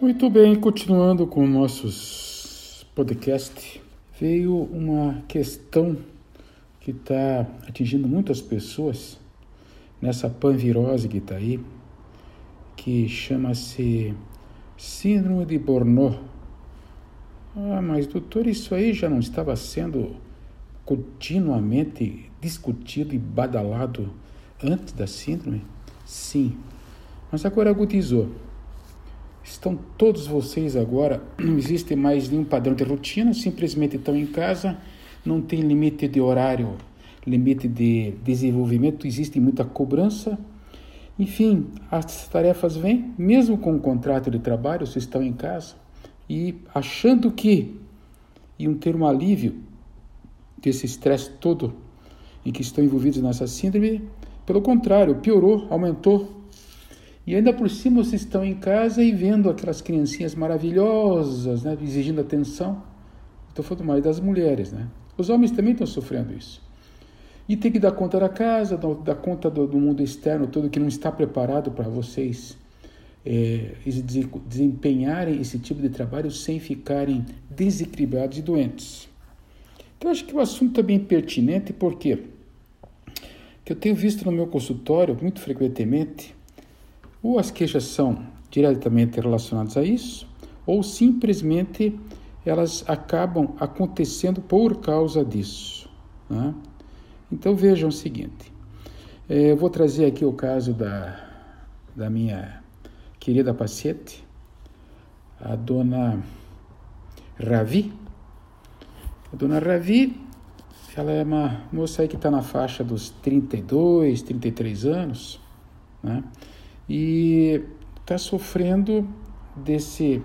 Muito bem, continuando com nossos podcasts, veio uma questão que está atingindo muitas pessoas nessa panvirose que está aí, que chama-se Síndrome de Bornó. Ah, mas doutor, isso aí já não estava sendo continuamente discutido e badalado antes da síndrome? Sim, mas agora agudizou. Estão todos vocês agora, não existe mais nenhum padrão de rotina, simplesmente estão em casa, não tem limite de horário, limite de desenvolvimento, existe muita cobrança. Enfim, as tarefas vêm, mesmo com o contrato de trabalho, vocês estão em casa e achando que iam ter um alívio desse estresse todo em que estão envolvidos nessa síndrome, pelo contrário, piorou, aumentou e ainda por cima vocês estão em casa e vendo aquelas criancinhas maravilhosas, né, exigindo atenção. Estou falando mais das mulheres, né? Os homens também estão sofrendo isso. E tem que dar conta da casa, dar conta do, do mundo externo todo que não está preparado para vocês é, desempenharem esse tipo de trabalho sem ficarem desequilibrados e doentes. Então, acho que o assunto é bem pertinente, porque que eu tenho visto no meu consultório muito frequentemente ou as queixas são diretamente relacionadas a isso, ou simplesmente elas acabam acontecendo por causa disso. Né? Então vejam o seguinte: é, eu vou trazer aqui o caso da, da minha querida paciente, a dona Ravi. A dona Ravi, ela é uma moça aí que está na faixa dos 32, 33 anos, né? E está sofrendo desse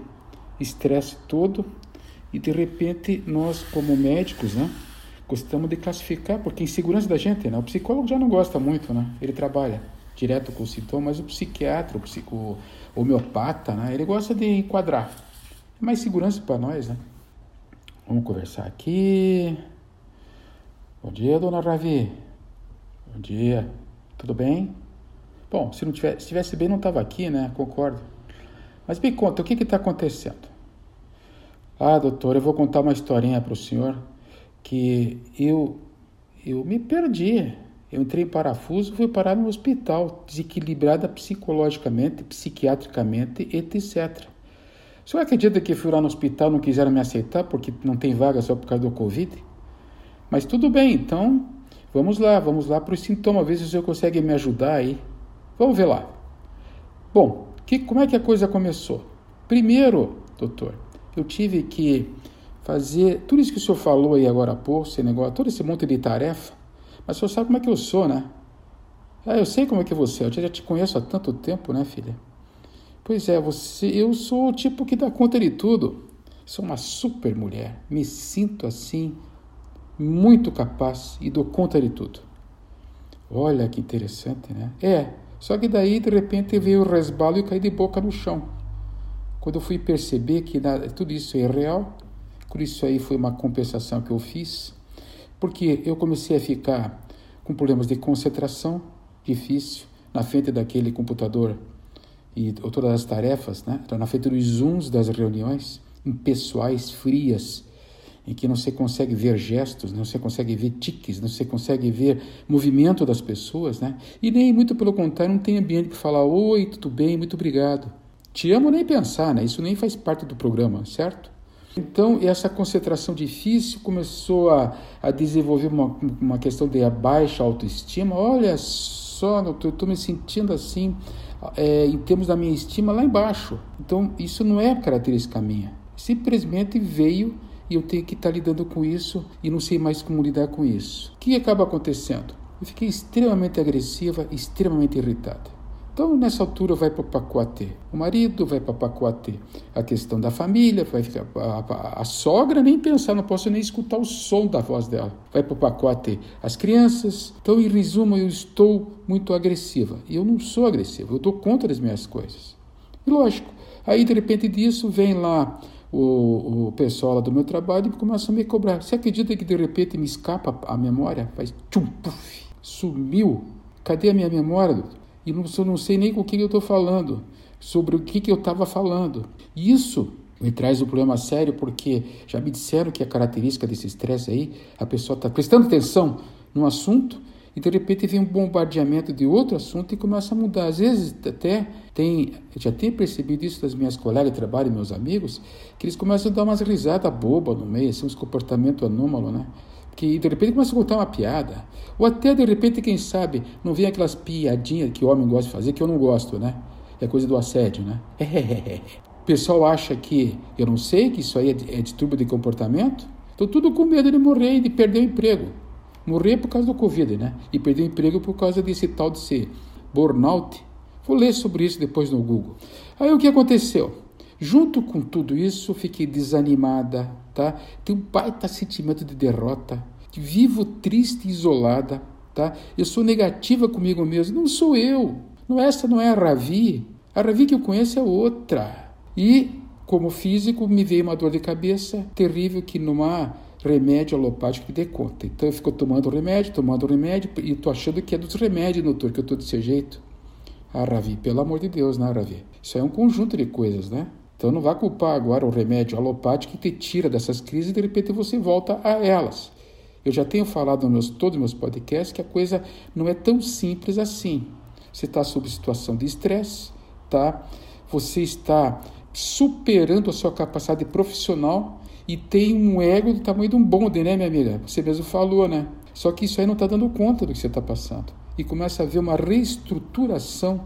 estresse todo e de repente nós como médicos, né, gostamos de classificar porque insegurança da gente, né? O psicólogo já não gosta muito, né? Ele trabalha direto com o sintoma, mas o psiquiatra, o, psico, homeopata, né, ele gosta de enquadrar. É mais segurança para nós, né? Vamos conversar aqui. Bom dia, dona Ravi. Bom dia. Tudo bem? Bom, se não tivesse, se tivesse bem, não estava aqui, né? Concordo. Mas me conta, o que está acontecendo? Ah, doutor, eu vou contar uma historinha para o senhor que eu, eu me perdi. Eu entrei em parafuso, fui parar no hospital, desequilibrada psicologicamente, psiquiatricamente, etc. O senhor acredita que fui lá no hospital não quiseram me aceitar porque não tem vaga só por causa do Covid? Mas tudo bem, então vamos lá, vamos lá para os sintomas, ver se o senhor consegue me ajudar aí. Vamos ver lá. Bom, que, como é que a coisa começou? Primeiro, doutor, eu tive que fazer tudo isso que o senhor falou aí agora há pouco, esse negócio, todo esse monte de tarefa, mas o senhor sabe como é que eu sou, né? Ah, eu sei como é que você é, eu já te conheço há tanto tempo, né, filha? Pois é, você, eu sou o tipo que dá conta de tudo. Sou uma super mulher, me sinto assim, muito capaz e dou conta de tudo. Olha que interessante, né? É, só que daí, de repente, veio o resbalo e caí de boca no chão. Quando eu fui perceber que nada, tudo isso é real, por isso aí foi uma compensação que eu fiz, porque eu comecei a ficar com problemas de concentração difícil na frente daquele computador e todas as tarefas, né? na frente dos zooms das reuniões, impessoais, frias, em que não se consegue ver gestos, não se consegue ver tiques, não se consegue ver movimento das pessoas, né? E nem, muito pelo contrário, não tem ambiente para falar oi, tudo bem, muito obrigado. Te amo nem pensar, né? Isso nem faz parte do programa, certo? Então, essa concentração difícil começou a, a desenvolver uma, uma questão de baixa autoestima. Olha só, eu estou me sentindo assim, é, em termos da minha estima, lá embaixo. Então, isso não é característica minha. Simplesmente veio e eu tenho que estar lidando com isso e não sei mais como lidar com isso. O que acaba acontecendo? Eu fiquei extremamente agressiva, extremamente irritada. Então, nessa altura, vai para o pacote o marido, vai para o pacote a questão da família, vai ficar a, a, a, sogra, nem pensar, não posso nem escutar o som da voz dela. Vai para o pacote as crianças. Então, em resumo, eu estou muito agressiva. E eu não sou agressiva, eu dou conta das minhas coisas. E lógico, aí de repente disso vem lá o, o pessoal lá do meu trabalho começa a me cobrar. Você acredita que de repente me escapa a memória? Faz tchum, puf, sumiu. Cadê a minha memória? E não, não sei nem com quem eu estou falando. sobre o que, que eu estava falando. Isso me traz um problema sério porque já me disseram que a característica desse estresse aí, a pessoa está prestando atenção num assunto e de repente vem um bombardeamento de outro assunto e começa a mudar. Às vezes até tem, já tenho percebido isso das minhas colegas de trabalho meus amigos, que eles começam a dar umas risadas bobas no meio, assim, uns comportamentos anômalos, né? Que de repente começa a contar uma piada. Ou até de repente, quem sabe, não vem aquelas piadinhas que o homem gosta de fazer, que eu não gosto, né? É coisa do assédio, né? O pessoal acha que eu não sei que isso aí é, é distúrbio de comportamento. Estou tudo com medo de morrer e de perder o emprego. Morrer por causa do Covid, né? E perder o emprego por causa desse tal de ser burnout. Vou ler sobre isso depois no Google. Aí o que aconteceu? Junto com tudo isso, fiquei desanimada, tá? Tenho um baita sentimento de derrota. Vivo triste e isolada, tá? Eu sou negativa comigo mesmo. Não sou eu. Não, essa não é a Ravi. A Ravi que eu conheço é outra. E, como físico, me veio uma dor de cabeça terrível que há remédio alopático que dê conta. Então eu fico tomando remédio, tomando remédio, e estou achando que é dos remédios, doutor, que eu estou desse jeito. Ah, Ravi, pelo amor de Deus, né, Ravi? Isso é um conjunto de coisas, né? Então não vá culpar agora o remédio alopático que te tira dessas crises e de repente você volta a elas. Eu já tenho falado meus, todos os meus podcasts que a coisa não é tão simples assim. Você está sob situação de estresse, tá? Você está superando a sua capacidade profissional e tem um ego do tamanho de um bonde, né, minha amiga? Você mesmo falou, né? Só que isso aí não está dando conta do que você está passando. E começa a haver uma reestruturação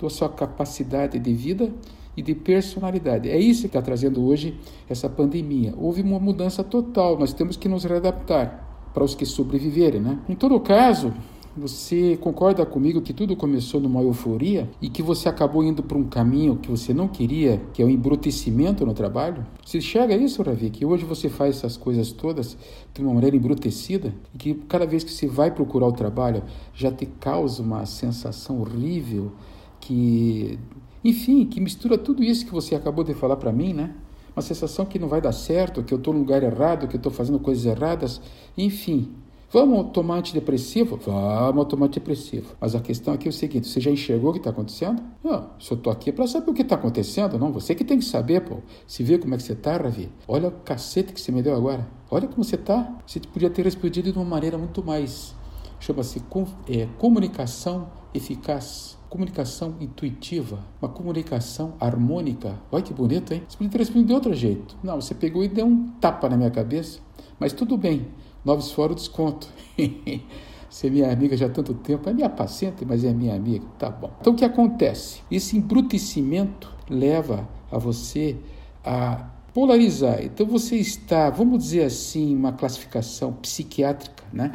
da sua capacidade de vida e de personalidade. É isso que está trazendo hoje essa pandemia. Houve uma mudança total, nós temos que nos readaptar para os que sobreviverem, né? Em todo caso, você concorda comigo que tudo começou numa euforia e que você acabou indo para um caminho que você não queria, que é o embrutecimento no trabalho? Você chega a isso, Ravi, que hoje você faz essas coisas todas de uma maneira embrutecida e que cada vez que você vai procurar o trabalho já te causa uma sensação horrível que, enfim, que mistura tudo isso que você acabou de falar para mim, né? Uma sensação que não vai dar certo, que eu estou no lugar errado, que eu estou fazendo coisas erradas, enfim. Vamos tomar antidepressivo? Vamos tomar antidepressivo. Mas a questão aqui é o seguinte: você já enxergou o que está acontecendo? Não, só estou aqui para saber o que está acontecendo, não. Você que tem que saber, pô. Se vê como é que você está, Ravi. Olha o cacete que você me deu agora. Olha como você está. Você podia ter respondido de uma maneira muito mais. Chama-se é, comunicação eficaz. Comunicação intuitiva, uma comunicação harmônica. Olha que bonito, hein? Você podia ter respondido de outro jeito. Não, você pegou e deu um tapa na minha cabeça. Mas tudo bem. Novos fora o desconto. Você é minha amiga já há tanto tempo, é minha paciente, mas é minha amiga. Tá bom. Então o que acontece? Esse embrutecimento leva a você a polarizar. Então você está, vamos dizer assim, uma classificação psiquiátrica, né?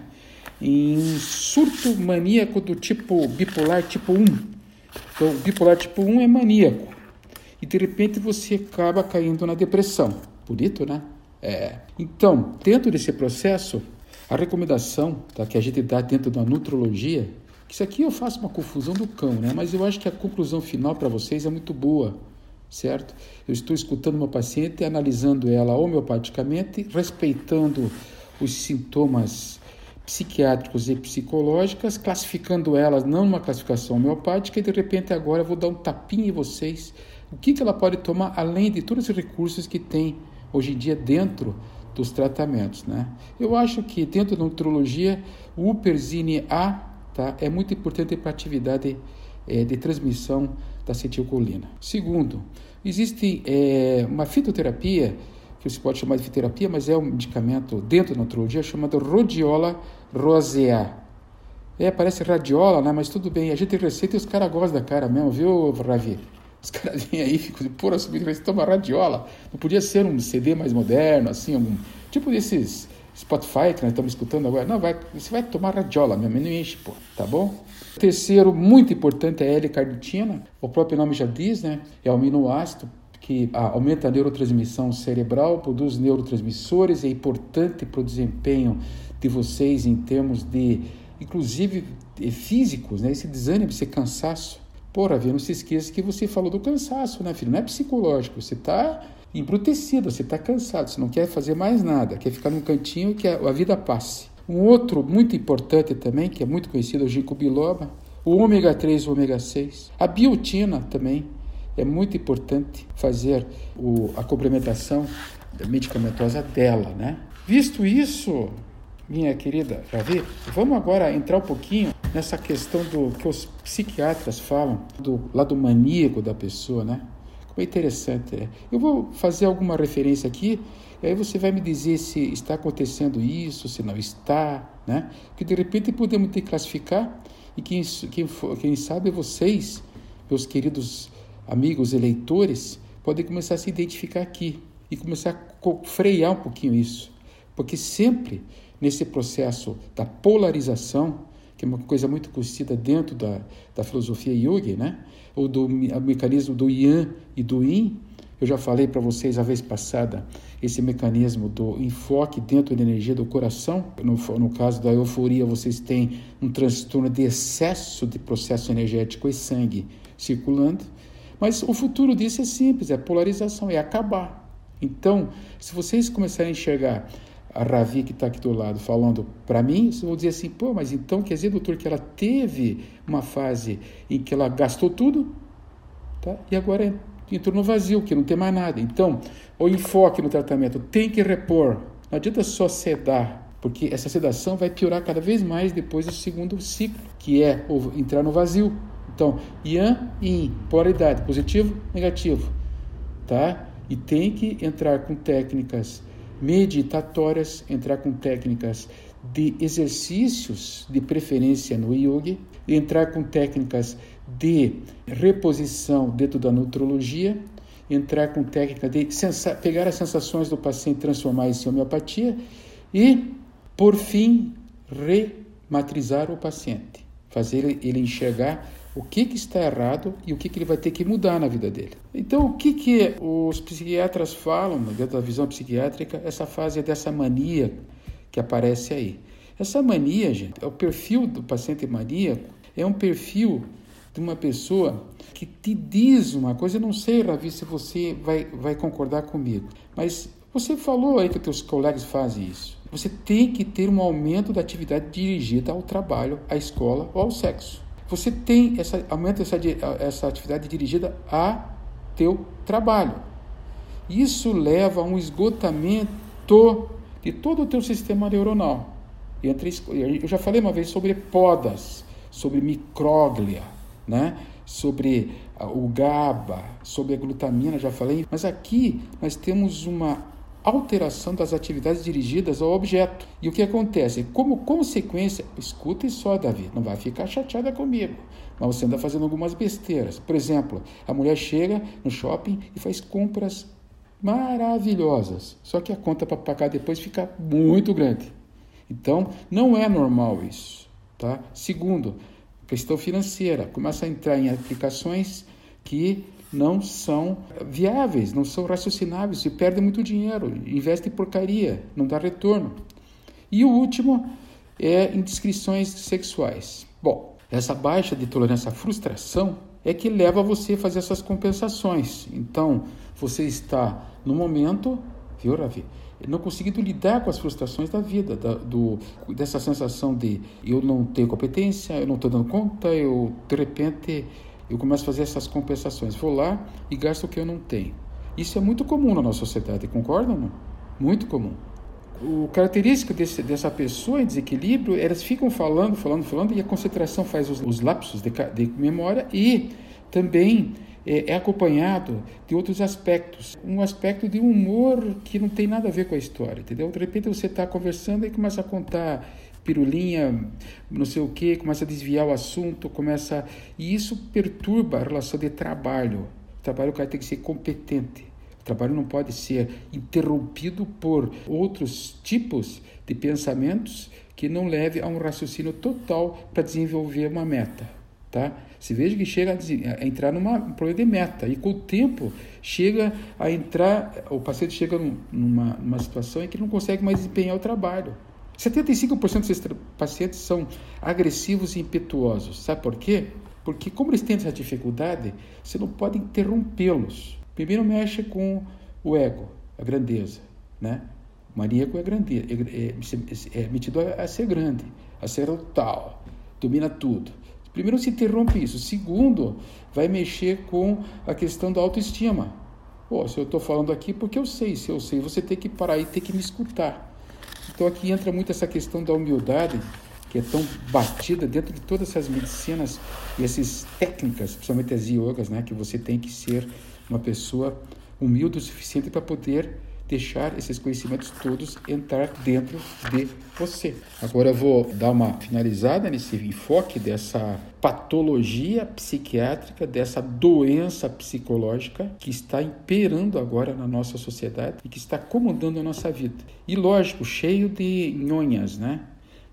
Em surto maníaco do tipo bipolar tipo 1. Então, bipolar tipo 1 é maníaco. E de repente você acaba caindo na depressão. Bonito, né? É. Então, dentro desse processo, a recomendação tá, que a gente dá dentro da nutrologia, que isso aqui eu faço uma confusão do cão, né? mas eu acho que a conclusão final para vocês é muito boa, certo? Eu estou escutando uma paciente, analisando ela homeopaticamente, respeitando os sintomas psiquiátricos e psicológicas, classificando elas não numa classificação homeopática e de repente agora eu vou dar um tapinha em vocês. O que, que ela pode tomar além de todos os recursos que tem hoje em dia dentro dos tratamentos. Né? Eu acho que dentro da nutrologia o Uperzine A tá, é muito importante para a atividade é, de transmissão da acetilcolina. Segundo, existe é, uma fitoterapia que você pode chamar de fitoterapia, mas é um medicamento dentro da nutrologia chamado Rhodiola rosea. É, parece radiola, né? mas tudo bem. A gente receita e os caras gostam da cara mesmo, viu, Ravi? Os caras vêm aí, ficam de pura subida, mas toma radiola. Não podia ser um CD mais moderno, assim, algum tipo desses Spotify que nós estamos escutando agora. Não, vai, você vai tomar radiola mesmo, não enche, pô, tá bom? Terceiro, muito importante, é a L-carnitina. O próprio nome já diz, né? É o aminoácido que aumenta a neurotransmissão cerebral, produz neurotransmissores, é importante para o desempenho de vocês em termos de, inclusive, físicos, né? Esse desânimo, esse cansaço. Porra, Vê, não se esqueça que você falou do cansaço, né, filho? Não é psicológico. Você está embrutecido, você está cansado, você não quer fazer mais nada, quer ficar num cantinho que a, vida passe. Um outro muito importante também, que é muito conhecido, é o ginkgo biloba, o ômega 3 e o ômega 6, a biotina também, é muito importante fazer o, a complementação medicamentosa dela, né? Visto isso, minha querida Ravi, vamos agora entrar um pouquinho nessa questão do que os psiquiatras falam do lado maníaco da pessoa, né? Como é interessante. É. Eu vou fazer alguma referência aqui, e aí você vai me dizer se está acontecendo isso, se não está, né? Porque de repente podemos que classificar e quem, quem, quem sabe vocês, meus queridos amigos eleitores, podem começar a se identificar aqui e começar a frear um pouquinho isso. Porque sempre nesse processo da polarização, que é uma coisa muito conhecida dentro da, da filosofia yoga, né? ou do mecanismo do Yang e do Yin, eu já falei para vocês a vez passada esse mecanismo do enfoque dentro da energia do coração. No, no, caso da euforia, vocês têm um transtorno de excesso de processo energético e sangue circulando. Mas o futuro disso é simples: é polarização, é acabar. Então, se vocês começarem a enxergar a Ravi que está aqui do lado falando para mim, vão dizer assim, pô, mas então quer dizer, doutor, que ela teve uma fase em que ela gastou tudo, tá? E agora entrou no vazio, que não tem mais nada. Então, o enfoque no tratamento tem que repor. Não adianta só sedar, porque essa sedação vai piorar cada vez mais depois do segundo ciclo, que é entrar no vazio. Então, Yang e Yin, polaridade, positivo, negativo, tá? E tem que entrar com técnicas meditatórias, entrar com técnicas de exercícios, de preferência no yoga, entrar com técnicas de reposição dentro da nutrologia, entrar com técnica de pegar as sensações do paciente e transformar isso em homeopatia e, por fim, rematrizar o paciente, fazer ele, enxergar o que, que está errado e o que, que ele vai ter que mudar na vida dele. Então, o que, que os psiquiatras falam, dentro da visão psiquiátrica, essa fase é dessa mania que aparece aí. Essa mania, gente, é o perfil do paciente maníaco, é um perfil de uma pessoa que te diz uma coisa, eu não sei, Ravi, se você vai, vai concordar comigo, mas você falou aí que teus colegas fazem isso. Você tem que ter um aumento da atividade dirigida ao trabalho, à escola ou ao sexo você tem essa aumenta essa, essa atividade dirigida a teu trabalho. Isso leva a um esgotamento de todo o teu sistema neuronal. Entre, eu já falei uma vez sobre podas, sobre micróglia, né? sobre o GABA, sobre a glutamina, já falei. Mas aqui nós temos uma alteração das atividades dirigidas ao objeto. E o que acontece? Como consequência, escute só, Davi, não vai ficar chateada comigo, mas você anda fazendo algumas besteiras. Por exemplo, a mulher chega no shopping e faz compras maravilhosas, só que a conta para pagar depois fica muito grande. Então, não é normal isso. Tá? Segundo, questão financeira, começa a entrar em aplicações que não são viáveis, não são raciocináveis, se perde muito dinheiro, investe em porcaria, não dá retorno. E o último é indiscrições sexuais. Bom, essa baixa de tolerância à frustração é que leva você a fazer essas compensações. Então, você está no momento, viu, Ravi? Não conseguindo lidar com as frustrações da vida, da, do, dessa sensação de eu não tenho competência, eu não estou dando conta, eu de repente eu começo a fazer essas compensações. Vou lá e gasto o que eu não tenho. Isso é muito comum na nossa sociedade, concordam? Não? Muito comum. O característico desse, dessa pessoa em desequilíbrio, elas ficam falando, falando, falando, e a concentração faz os, os lapsos de, de, memória e também é, é acompanhado de outros aspectos. Um aspecto de humor que não tem nada a ver com a história, entendeu? De repente você está conversando e começa a contar pirulinha, não sei o que, começa a desviar o assunto, começa e isso perturba a relação de trabalho. O trabalho o cara tem que ser competente. O trabalho não pode ser interrompido por outros tipos de pensamentos que não leve a um raciocínio total para desenvolver uma meta, tá? Se veja que chega a, entrar numa um problema de meta e com o tempo chega a entrar, o paciente chega numa, numa situação em que não consegue mais desempenhar o trabalho. 75% desses pacientes são agressivos e impetuosos. Sabe por quê? Porque como eles têm essa dificuldade, você não pode interrompê-los. Primeiro mexe com o ego, a grandeza, né? O maníaco é, grande, é, é, é, metido a, a, ser grande, a ser o tal, domina tudo. Primeiro, se interrompe isso. Segundo, vai mexer com a questão da autoestima. Pô, se eu estou falando aqui, porque eu sei. Se eu sei, você tem que parar e tem que me escutar. Então aqui entra muito essa questão da humildade, que é tão batida dentro de todas essas medicinas e essas técnicas, principalmente as yogas, né, que você tem que ser uma pessoa humilde o suficiente para poder deixar esses conhecimentos todos entrar dentro de você. Agora eu vou dar uma finalizada nesse enfoque dessa patologia psiquiátrica, dessa doença psicológica que está imperando agora na nossa sociedade e que está comandando a nossa vida. E lógico, cheio de nhonhas, né?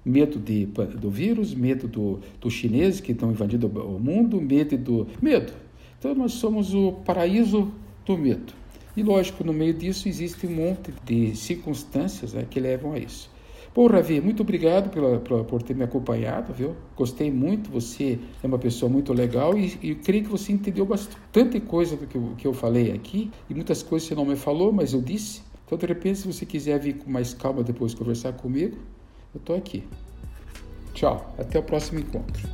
medo de, do vírus, medo do, dos chineses que estão invadindo o mundo, medo do medo. Então nós somos o paraíso do medo. E lógico, no meio disso existe um monte de circunstâncias né, que levam a isso. Bom, Ravi, muito obrigado pela, pela, por ter me acompanhado, viu? Gostei muito, você é uma pessoa muito legal e, e creio que você entendeu bastante coisa do que que eu falei aqui e muitas coisas você não me falou, mas eu disse. Então, de repente, se você quiser vir com mais calma depois conversar comigo, eu estou aqui. Tchau, até o próximo encontro.